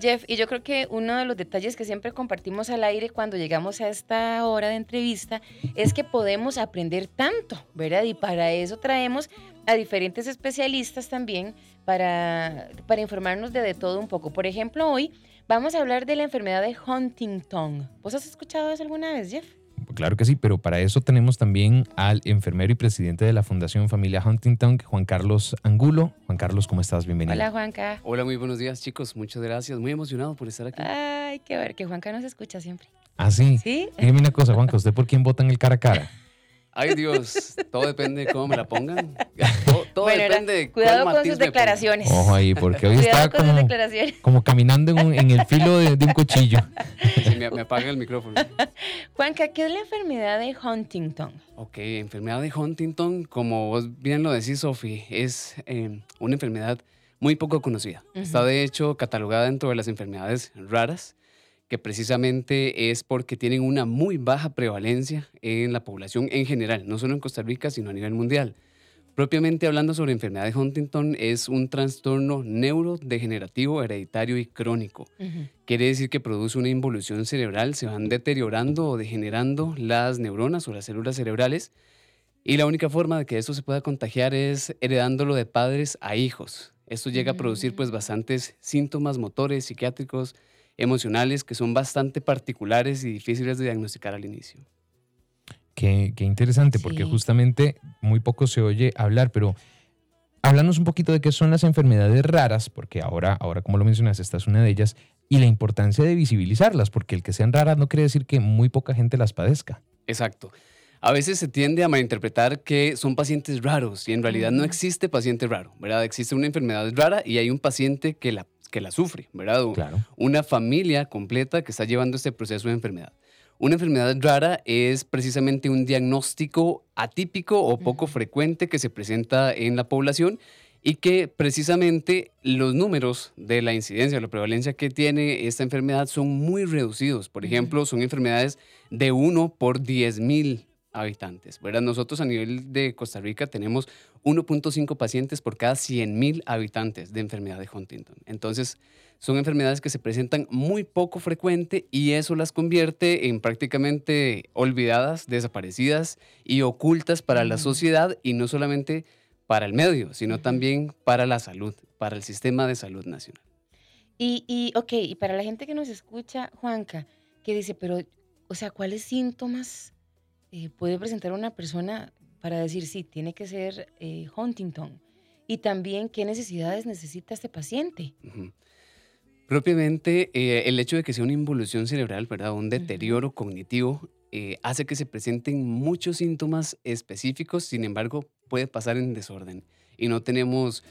Jeff, y yo creo que uno de los detalles que siempre compartimos al aire cuando llegamos a esta hora de entrevista es que podemos aprender tanto, ¿verdad? Y para eso traemos a diferentes especialistas también para, para informarnos de, de todo un poco. Por ejemplo, hoy vamos a hablar de la enfermedad de Huntington. ¿Vos has escuchado eso alguna vez, Jeff? Claro que sí, pero para eso tenemos también al enfermero y presidente de la Fundación Familia Huntington, Juan Carlos Angulo. Juan Carlos, ¿cómo estás? Bienvenido. Hola, Juanca. Hola, muy buenos días, chicos. Muchas gracias. Muy emocionado por estar aquí. Ay, qué ver, que Juanca nos escucha siempre. Ah, sí. ¿Sí? Dime una cosa, Juanca, ¿usted por quién vota en el cara a cara? Ay, Dios, todo depende de cómo me la pongan. Todo, todo Bueno, depende de cuidado cuál con sus declaraciones. Ojo ahí, porque hoy Cuidado está con sus como, declaraciones. como caminando en, un- en el filo de, de un cuchillo. Sí, me, me apagan el micrófono. Juanca, ¿qué es la enfermedad de Huntington? Ok, enfermedad de Huntington, como vos bien lo decís, Sofi, es eh, una enfermedad muy poco conocida. Está de hecho catalogada dentro de las enfermedades raras, que precisamente es porque tienen una muy baja prevalencia en la población en general, no solo en Costa Rica, sino a nivel mundial. Propiamente hablando sobre enfermedad de Huntington, es un trastorno neurodegenerativo, hereditario y crónico. Quiere decir que produce una involución cerebral, se van deteriorando o degenerando las neuronas o las células cerebrales y la única forma de que eso se pueda contagiar es heredándolo de padres a hijos. Esto llega a producir pues bastantes síntomas motores, psiquiátricos, emocionales que son bastante particulares y difíciles de diagnosticar al inicio. Qué, qué interesante, porque justamente muy poco se oye hablar, pero háblanos un poquito de qué son las enfermedades raras, porque ahora, ahora como lo mencionas, esta es una de ellas, y la importancia de visibilizarlas, porque el que sean raras no quiere decir que muy poca gente las padezca. Exacto. A veces se tiende a malinterpretar que son pacientes raros y en realidad no existe paciente raro, ¿verdad? Existe una enfermedad rara y hay un paciente que la, que la sufre, ¿verdad? O Claro. Una familia completa que está llevando este proceso de enfermedad. Una enfermedad rara es precisamente un diagnóstico atípico o poco frecuente que se presenta en la población y que precisamente los números de la incidencia o la prevalencia que tiene esta enfermedad son muy reducidos. Por ejemplo, son enfermedades de 1 por 10 mil habitantes. ¿verdad? Nosotros a nivel de Costa Rica tenemos 1.5 pacientes por cada 100 mil habitantes de enfermedad de Huntington. Entonces, son enfermedades que se presentan muy poco frecuente y eso las convierte en prácticamente olvidadas, desaparecidas y ocultas para la sociedad y no solamente para el medio, sino también para la salud, para el sistema de salud nacional. Y, y, ok, y para la gente que nos escucha, Juanca, que dice, pero, o sea, ¿cuáles síntomas eh, puede presentar una persona para decir, sí, tiene que ser eh, Huntington? Y también, ¿qué necesidades necesita este paciente? Propiamente, eh, el hecho de que sea una involución cerebral, ¿verdad? Un deterioro cognitivo, eh, hace que se presenten muchos síntomas específicos, sin embargo, puede pasar en desorden. Y no tenemos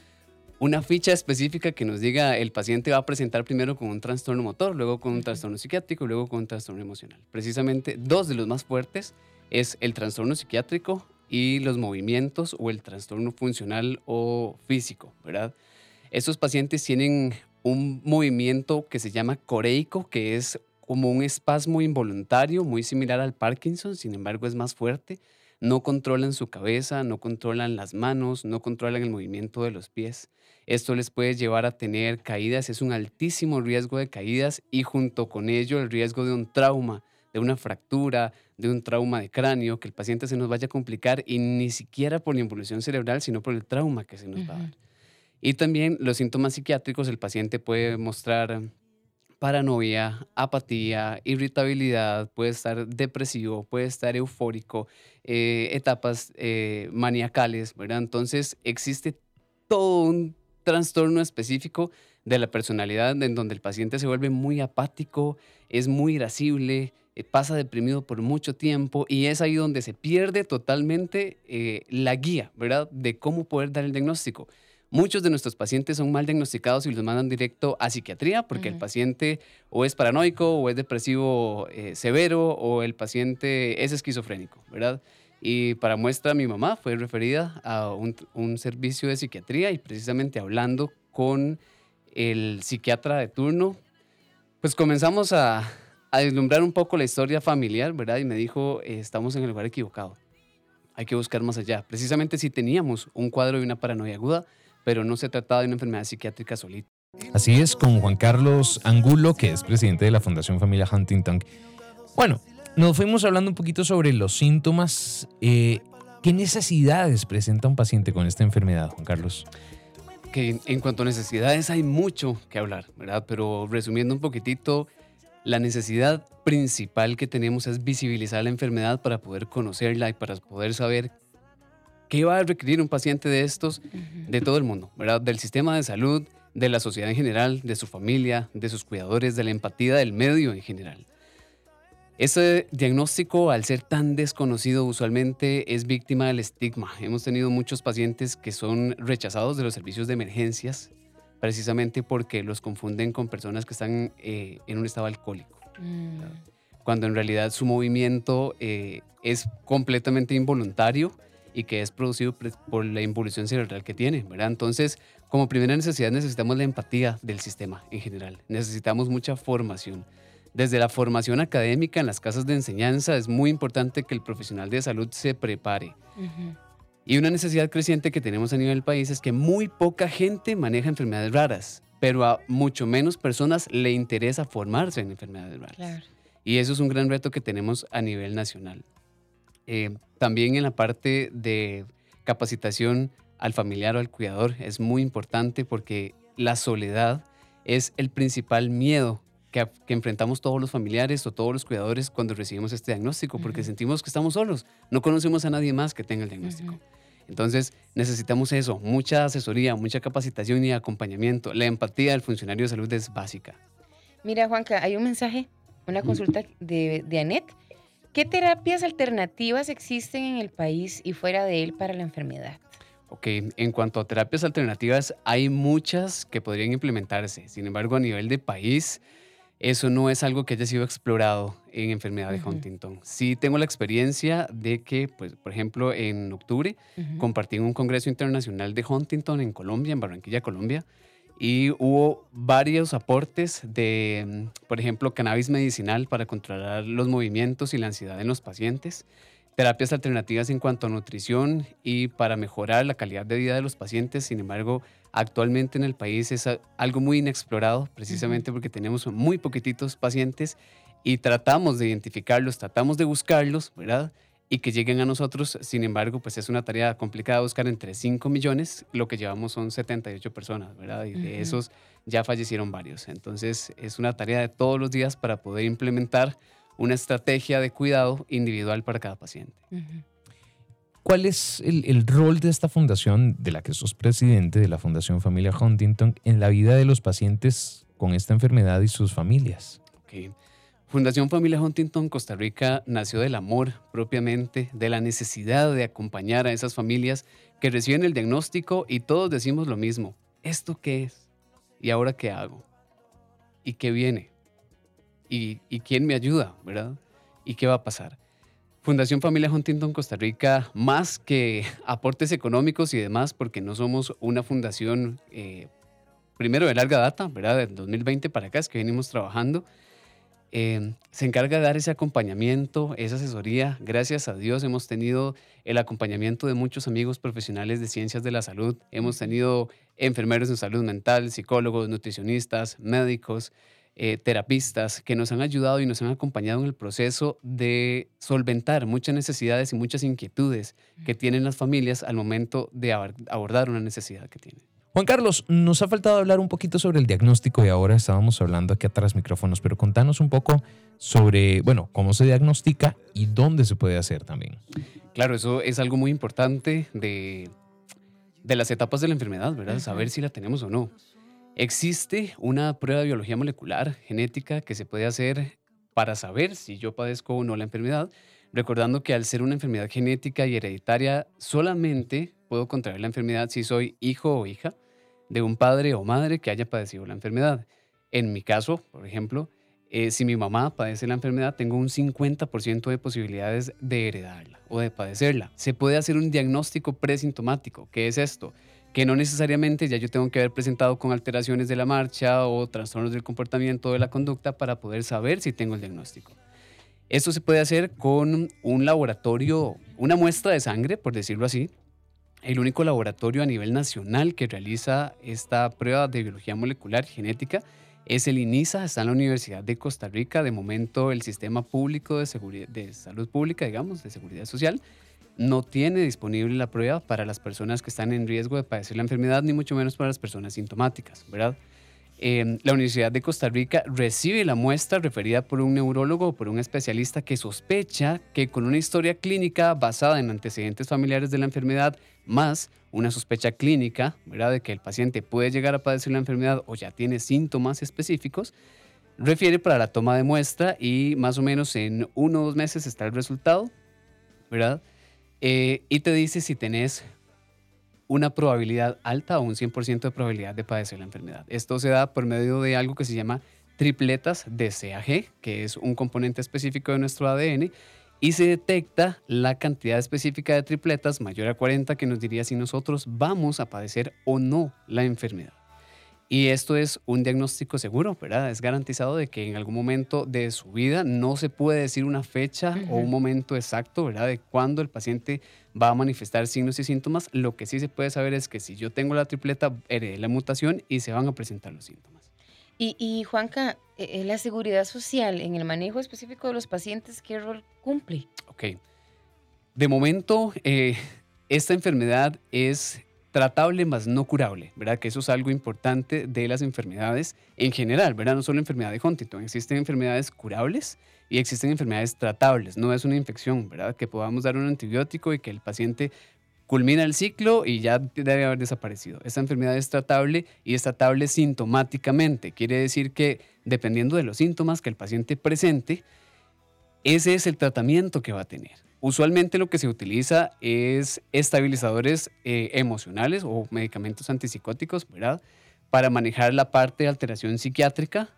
una ficha específica que nos diga el paciente va a presentar primero con un trastorno motor, luego con un trastorno psiquiátrico, luego con un trastorno emocional. Precisamente dos de los más fuertes es el trastorno psiquiátrico y los movimientos o el trastorno funcional o físico, ¿verdad? Estos pacientes tienen un movimiento que se llama coreico, que es como un espasmo involuntario muy similar al Parkinson, sin embargo es más fuerte. No controlan su cabeza, no controlan las manos, no controlan el movimiento de los pies. Esto les puede llevar a tener caídas, es un altísimo riesgo de caídas y junto con ello el riesgo de un trauma, de una fractura, de un trauma de cráneo, que el paciente se nos vaya a complicar y ni siquiera por la involución cerebral, sino por el trauma que se nos va a dar. Y también los síntomas psiquiátricos, el paciente puede mostrar paranoia, apatía, irritabilidad, puede estar depresivo, puede estar eufórico, eh, etapas eh, maniacales, ¿verdad? Entonces existe todo un trastorno específico de la personalidad en donde el paciente se vuelve muy apático, es muy irascible, pasa deprimido por mucho tiempo y es ahí donde se pierde totalmente eh, la guía, ¿verdad? De cómo poder dar el diagnóstico. Muchos de nuestros pacientes son mal diagnosticados y los mandan directo a psiquiatría porque el paciente o es paranoico o es depresivo eh, severo o el paciente es esquizofrénico, ¿verdad? Y para muestra, mi mamá fue referida a un, un servicio de psiquiatría y precisamente hablando con el psiquiatra de turno, pues comenzamos a, a deslumbrar un poco la historia familiar, ¿verdad? Y me dijo, eh, estamos en el lugar equivocado, hay que buscar más allá. Precisamente si teníamos un cuadro de una paranoia aguda, pero no se trataba de una enfermedad psiquiátrica solita. Así es, con Juan Carlos Angulo, que es presidente de la Fundación Familia Huntington. Bueno, nos fuimos hablando un poquito sobre los síntomas. Eh, ¿Qué necesidades presenta un paciente con esta enfermedad, Juan Carlos? Que en cuanto a necesidades hay mucho que hablar, ¿verdad? Pero resumiendo un poquitito, la necesidad principal que tenemos es visibilizar la enfermedad para poder conocerla y para poder saber qué va a requerir un paciente de estos de todo el mundo, ¿verdad? Del sistema de salud, de la sociedad en general, de su familia, de sus cuidadores, de la empatía del medio en general. Ese diagnóstico, al ser tan desconocido, usualmente es víctima del estigma. Hemos tenido muchos pacientes que son rechazados de los servicios de emergencias precisamente porque los confunden con personas que están eh, en un estado alcohólico. Mm. Cuando en realidad su movimiento eh, es completamente involuntario y que es producido por la involución cerebral que tiene, ¿verdad? Entonces, como primera necesidad necesitamos la empatía del sistema en general. Necesitamos mucha formación. Desde la formación académica en las casas de enseñanza es muy importante que el profesional de salud se prepare. Y una necesidad creciente que tenemos a nivel país es que muy poca gente maneja enfermedades raras, pero a mucho menos personas le interesa formarse en enfermedades raras. Y eso es un gran reto que tenemos a nivel nacional. Eh, también en la parte de capacitación al familiar o al cuidador es muy importante porque la soledad es el principal miedo que, enfrentamos todos los familiares o todos los cuidadores cuando recibimos este diagnóstico, porque sentimos que estamos solos, no conocemos a nadie más que tenga el diagnóstico. Entonces necesitamos eso, mucha asesoría, mucha capacitación y acompañamiento. La empatía del funcionario de salud es básica. Mira, Juanca, hay un mensaje, una consulta de, de Anet. ¿Qué terapias alternativas existen en el país y fuera de él para la enfermedad? Ok, en cuanto a terapias alternativas, hay muchas que podrían implementarse. Sin embargo, a nivel de país, eso no es algo que haya sido explorado en enfermedad de Huntington. Sí tengo la experiencia de que, pues, por ejemplo, en octubre compartí en un congreso internacional de Huntington en Colombia, en Barranquilla, Colombia, y hubo varios aportes de, mm, por ejemplo, cannabis medicinal para controlar los movimientos y la ansiedad en los pacientes, terapias alternativas en cuanto a nutrición y para mejorar la calidad de vida de los pacientes. Sin embargo, actualmente en el país es algo muy inexplorado, precisamente porque tenemos muy poquititos pacientes y tratamos de identificarlos, tratamos de buscarlos, ¿verdad? Y que lleguen a nosotros, sin embargo, pues es una tarea complicada buscar entre 5 millones, lo que llevamos son 78 personas, ¿verdad? Y de esos ya fallecieron varios. Entonces es una tarea de todos los días para poder implementar una estrategia de cuidado individual para cada paciente. ¿Cuál es el, rol de esta fundación, de la que sos presidente, de la Fundación Familia Huntington, en la vida de los pacientes con esta enfermedad y sus familias? Fundación Familia Huntington Costa Rica nació del amor propiamente, de la necesidad de acompañar a esas familias que reciben el diagnóstico y todos decimos lo mismo. ¿Esto qué es? ¿Y ahora qué hago? ¿Y qué viene? ¿Y, y quién me ayuda? ¿Verdad? ¿Y qué va a pasar? Fundación Familia Huntington Costa Rica, más que aportes económicos y demás, porque no somos una fundación, eh, primero de larga data, ¿verdad? Del 2020 para acá es que venimos trabajando. Eh, se encarga de dar ese acompañamiento, esa asesoría. Gracias a Dios hemos tenido el acompañamiento de muchos amigos profesionales de ciencias de la salud. Hemos tenido enfermeros en salud mental, psicólogos, nutricionistas, médicos. Eh, terapistas que nos han ayudado y nos han acompañado en el proceso de solventar muchas necesidades y muchas inquietudes que tienen las familias al momento de abordar una necesidad que tienen. Juan Carlos, nos ha faltado hablar un poquito sobre el diagnóstico y ahora estábamos hablando aquí atrás micrófonos, pero contanos un poco sobre, bueno, cómo se diagnostica y dónde se puede hacer también. Claro, eso es algo muy importante de, de las etapas de la enfermedad, ¿verdad? Saber si la tenemos o no. Existe una prueba de biología molecular genética que se puede hacer para saber si yo padezco o no la enfermedad, recordando que al ser una enfermedad genética y hereditaria, solamente puedo contraer la enfermedad si soy hijo o hija de un padre o madre que haya padecido la enfermedad. En mi caso, por ejemplo, eh, si mi mamá padece la enfermedad, tengo un 50% de posibilidades de heredarla o de padecerla. Se puede hacer un diagnóstico presintomático. ¿Qué es esto? Que no necesariamente ya yo tengo que haber presentado con alteraciones de la marcha o trastornos del comportamiento o de la conducta para poder saber si tengo el diagnóstico. Esto se puede hacer con un laboratorio, una muestra de sangre, por decirlo así, el único laboratorio a nivel nacional que realiza esta prueba de biología molecular genética es el INISA, está en la Universidad de Costa Rica. De momento, el sistema público de, de salud pública, digamos, de seguridad social, no tiene disponible la prueba para las personas que están en riesgo de padecer la enfermedad, ni mucho menos para las personas sintomáticas, ¿verdad? Em, la Universidad de Costa Rica recibe la muestra referida por un neurólogo o por un especialista que sospecha que con una historia clínica basada en antecedentes familiares de la enfermedad, más una sospecha clínica, ¿verdad? De que el paciente puede llegar a padecer la enfermedad o ya tiene síntomas específicos, refiere para la toma de muestra y más o menos en uno o dos meses está el resultado, ¿verdad? Eh, y te dice si tenés una probabilidad alta o un 100% de probabilidad de padecer la enfermedad. Esto se da por medio de algo que se llama tripletas de CAG, que es un componente específico de nuestro ADN, y se detecta la cantidad específica de tripletas mayor a 40 que nos diría si nosotros vamos a padecer o no la enfermedad. Y esto es un diagnóstico seguro, ¿verdad? Es garantizado de que en algún momento de su vida no se puede decir una fecha o un momento exacto, ¿verdad? De cuándo el paciente va a manifestar signos y síntomas. Lo que sí se puede saber es que si yo tengo la tripleta, heredé la mutación y se van a presentar los síntomas. Y, y Juanca, eh, eh, la seguridad social en el manejo específico de los pacientes, ¿qué rol cumple? Ok. De momento, eh, esta enfermedad es tratable más no curable, ¿verdad? Que eso es algo importante de las enfermedades en general, ¿verdad? No solo enfermedad de Huntington, existen enfermedades curables y existen enfermedades tratables, no es una infección, ¿verdad? Que podamos dar un antibiótico y que el paciente culmina el ciclo y ya debe haber desaparecido. Esta enfermedad es tratable y es tratable sintomáticamente, quiere decir que dependiendo de los síntomas que el paciente presente, ese es el tratamiento que va a tener. Usualmente lo que se utiliza es estabilizadores eh, emocionales o medicamentos antipsicóticos, ¿verdad? Para manejar la parte de alteración psiquiátrica,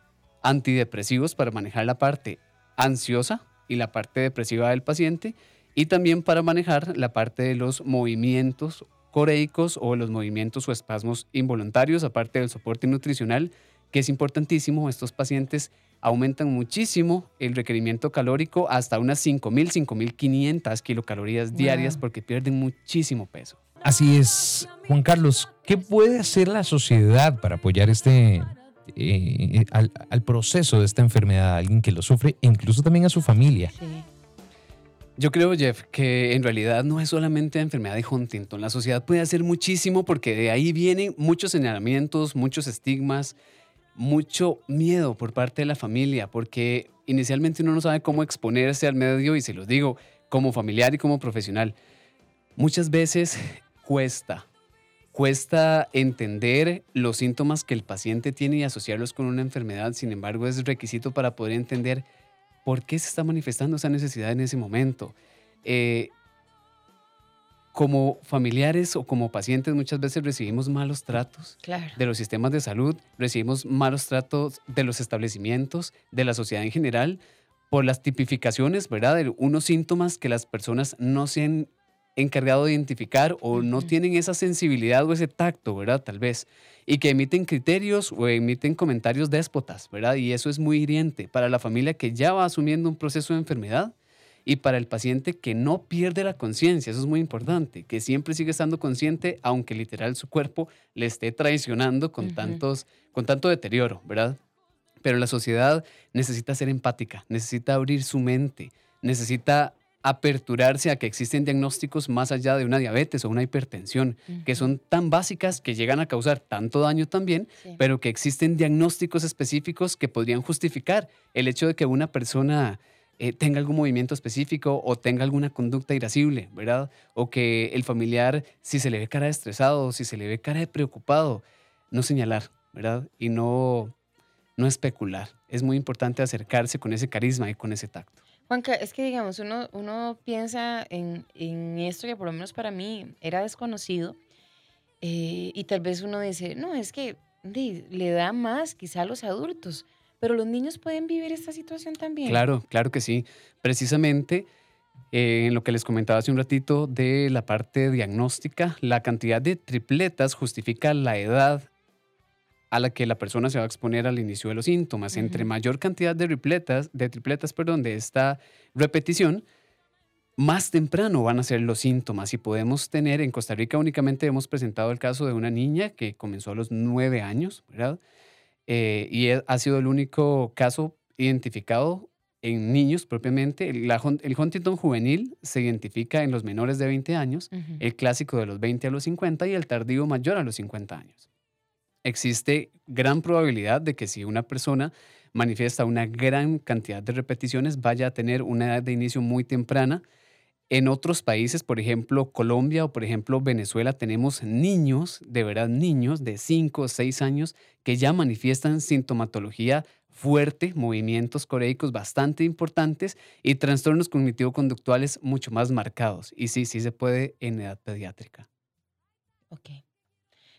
antidepresivos para manejar la parte ansiosa y la parte depresiva del paciente, y también para manejar la parte de los movimientos coreicos o los movimientos o espasmos involuntarios, aparte del soporte nutricional, que es importantísimo. Estos pacientes aumentan muchísimo el requerimiento calórico hasta unas 5.000, 5.500 kilocalorías diarias porque pierden muchísimo peso. Así es, Juan Carlos, ¿qué puede hacer la sociedad para apoyar este, eh, al, proceso de esta enfermedad, a alguien que lo sufre e incluso también a su familia? Yo creo, Jeff, que en realidad no es solamente la enfermedad de Huntington. La sociedad puede hacer muchísimo porque de ahí vienen muchos señalamientos, muchos estigmas, mucho miedo por parte de la familia, porque inicialmente uno no sabe cómo exponerse al medio y se los digo, como familiar y como profesional. Muchas veces cuesta, cuesta entender los síntomas que el paciente tiene y asociarlos con una enfermedad, sin embargo es requisito para poder entender por qué se está manifestando esa necesidad en ese momento. Eh, como familiares o como pacientes muchas veces recibimos malos tratos de los sistemas de salud, recibimos malos tratos de los establecimientos, de la sociedad en general, por las tipificaciones, ¿verdad? De unos síntomas que las personas no se han encargado de identificar o no tienen esa sensibilidad o ese tacto, ¿verdad? Tal vez. Y que emiten criterios o emiten comentarios déspotas, ¿verdad? Y eso es muy hiriente para la familia que ya va asumiendo un proceso de enfermedad y para el paciente que no pierde la conciencia, eso es muy importante, que siempre sigue estando consciente, aunque literal su cuerpo le esté traicionando con, tantos, con tanto deterioro, ¿verdad? Pero la sociedad necesita ser empática, necesita abrir su mente, necesita aperturarse a que existen diagnósticos más allá de una diabetes o una hipertensión, que son tan básicas que llegan a causar tanto daño también, pero que existen diagnósticos específicos que podrían justificar el hecho de que una persona eh, tenga algún movimiento específico o tenga alguna conducta irascible, ¿verdad? O que el familiar, si se le ve cara de estresado, si se le ve cara de preocupado, no señalar, ¿verdad? Y no, no especular. Es muy importante acercarse con ese carisma y con ese tacto. Juanca, es que digamos, uno, uno piensa en, en esto que por lo menos para mí era desconocido eh, y tal vez uno dice, no, es que le da más quizá a los adultos. Pero los niños pueden vivir esta situación también. Claro, claro que sí. Precisamente eh, en lo que les comentaba hace un ratito de la parte diagnóstica, la cantidad de tripletas justifica la edad a la que la persona se va a exponer al inicio de los síntomas. Entre mayor cantidad de tripletas, de tripletas, perdón, de esta repetición, más temprano van a ser los síntomas y podemos tener, en Costa Rica únicamente hemos presentado el caso de una niña que comenzó a los nueve años, ¿verdad? Eh, y ha sido el único caso identificado en niños propiamente. El, el, Huntington juvenil se identifica en los menores de 20 años, el clásico de los 20 a los 50 y el tardío mayor a los 50 años. Existe gran probabilidad de que si una persona manifiesta una gran cantidad de repeticiones, vaya a tener una edad de inicio muy temprana. En otros países, por ejemplo Colombia o por ejemplo Venezuela, tenemos niños, de verdad niños de 5 o 6 años que ya manifiestan sintomatología fuerte, movimientos coreicos bastante importantes y trastornos cognitivo-conductuales mucho más marcados. Y sí, sí se puede en edad pediátrica. Ok.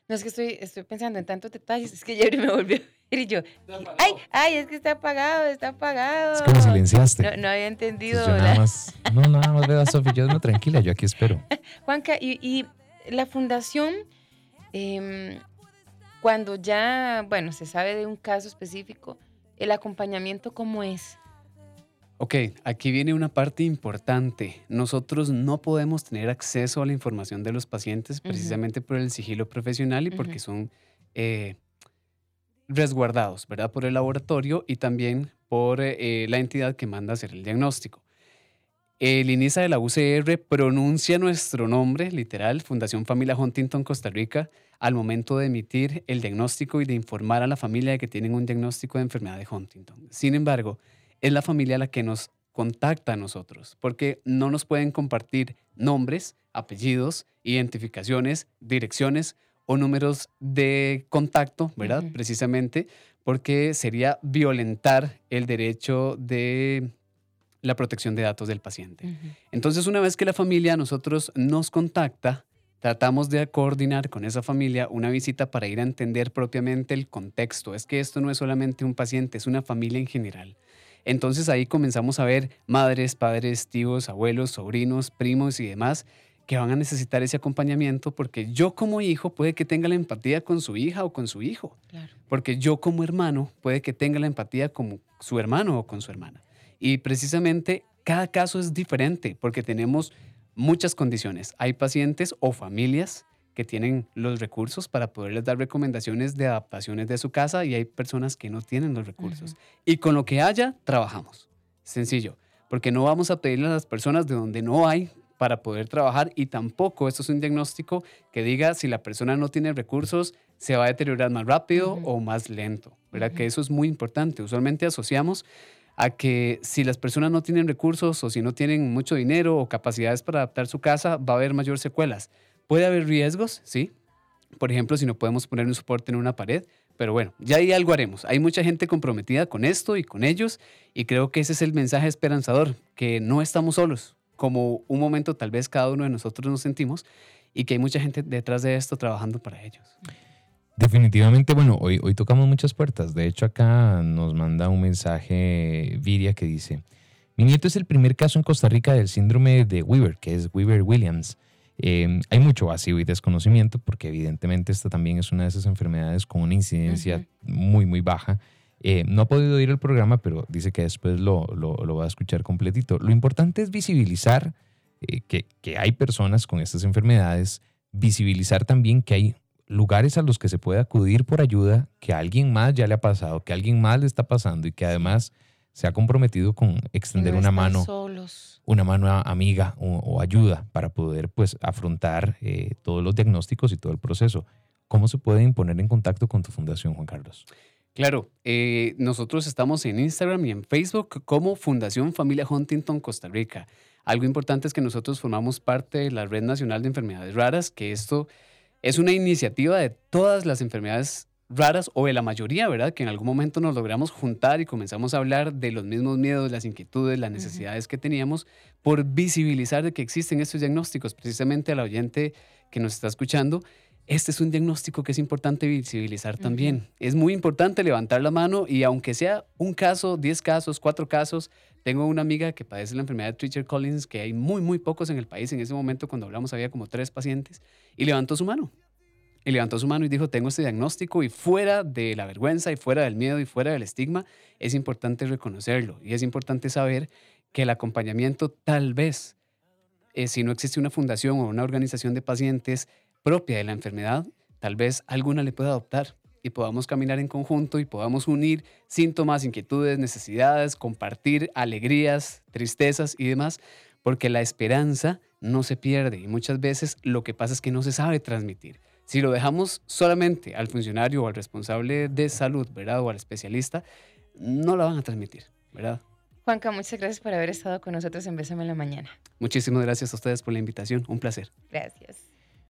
No, es que estoy, estoy pensando en tantos detalles, es que Jerry me volvió a ver y yo, ay, ay, es que está apagado, está apagado. Es que me silenciaste. No, había entendido. yo nada más, no, nada más veo a Sofía, yo no, tranquila, yo aquí espero. Juanca, y, la fundación, em, cuando ya, bueno, se sabe de un caso específico, ¿el acompañamiento cómo es? Ok, aquí viene una parte importante. Nosotros no podemos tener acceso a la información de los pacientes precisamente por el sigilo profesional y porque son eh, resguardados, ¿verdad? Por el laboratorio y también por eh, la entidad que manda hacer el diagnóstico. El INISA de la UCR pronuncia nuestro nombre, literal, Fundación Familia Huntington Costa Rica, al momento de emitir el diagnóstico y de informar a la familia de que tienen un diagnóstico de enfermedad de Huntington. Sin embargo, es la familia la que nos contacta a nosotros, porque no nos pueden compartir nombres, apellidos, identificaciones, direcciones o números de contacto, ¿verdad? Precisamente porque sería violentar el derecho de la protección de datos del paciente. Entonces, una vez que la familia a nosotros nos contacta, tratamos de coordinar con esa familia una visita para ir a entender propiamente el contexto. Es que esto no es solamente un paciente, es una familia en general. Entonces ahí comenzamos a ver madres, padres, tíos, abuelos, sobrinos, primos y demás que van a necesitar ese acompañamiento porque yo como hijo puede que tenga la empatía con su hija o con su hijo. Porque yo como hermano puede que tenga la empatía con su hermano o con su hermana. Y precisamente cada caso es diferente porque tenemos muchas condiciones. Hay pacientes o familias que tienen los recursos para poderles dar recomendaciones de adaptaciones de su casa y hay personas que no tienen los recursos. Y con lo que haya, trabajamos. Sencillo, porque no vamos a pedirle a las personas de donde no hay para poder trabajar y tampoco esto es un diagnóstico que diga si la persona no tiene recursos se va a deteriorar más rápido o más lento, ¿verdad? Que eso es muy importante. Usualmente asociamos a que si las personas no tienen recursos o si no tienen mucho dinero o capacidades para adaptar su casa, va a haber mayor secuelas. Puede haber riesgos, sí. Por ejemplo, si no podemos poner un soporte en una pared, pero bueno, ya ahí algo haremos. Hay mucha gente comprometida con esto y con ellos y creo que ese es el mensaje esperanzador, que no estamos solos, como un momento tal vez cada uno de nosotros nos sentimos y que hay mucha gente detrás de esto trabajando para ellos. Definitivamente, bueno, hoy, hoy tocamos muchas puertas. De hecho, acá nos manda un mensaje Viria que dice, mi nieto es el primer caso en Costa Rica del síndrome de Weaver, que es Weaver-Williams. Em, hay mucho vacío y desconocimiento porque evidentemente esta también es una de esas enfermedades con una incidencia muy, muy baja. Eh, no ha podido ir al programa, pero dice que después lo, lo, va a escuchar completito. Lo importante es visibilizar eh, que, que hay personas con estas enfermedades, visibilizar también que hay lugares a los que se puede acudir por ayuda, que a alguien más ya le ha pasado, que a alguien más le está pasando y que además se ha comprometido con extender una mano, una mano amiga o, ayuda para poder pues afrontar eh, todos los diagnósticos y todo el proceso. ¿Cómo se puede poner en contacto con tu fundación, Juan Carlos? Claro, eh, nosotros estamos en Instagram y en Facebook como Fundación Familia Huntington Costa Rica. Algo importante es que nosotros formamos parte de la Red Nacional de Enfermedades Raras, que esto es una iniciativa de todas las enfermedades raras o de la mayoría, ¿verdad? Que en algún momento nos logramos juntar y comenzamos a hablar de los mismos miedos, las inquietudes, las necesidades que teníamos por visibilizar de que existen estos diagnósticos. Precisamente al oyente que nos está escuchando, este es un diagnóstico que es importante visibilizar también. Es muy importante levantar la mano y aunque sea un caso, 10 casos, 4 casos, tengo una amiga que padece la enfermedad de Treacher Collins, que hay muy, muy pocos en el país. En ese momento, cuando hablamos, había como tres pacientes y levantó su mano y levantó su mano y dijo, tengo este diagnóstico y fuera de la vergüenza y fuera del miedo y fuera del estigma, es importante reconocerlo y es importante saber que el acompañamiento tal vez eh, si no existe una fundación o una organización de pacientes propia de la enfermedad, tal vez alguna le pueda adoptar y podamos caminar en conjunto y podamos unir síntomas, inquietudes, necesidades, compartir alegrías, tristezas y demás, porque la esperanza no se pierde y muchas veces lo que pasa es que no se sabe transmitir. Si lo dejamos solamente al funcionario o al responsable de salud, ¿verdad? O al especialista, no la van a transmitir, ¿verdad? Juanca, muchas gracias por haber estado con nosotros en Bésame en la Mañana. Muchísimas gracias a ustedes por la invitación. Un placer. Gracias.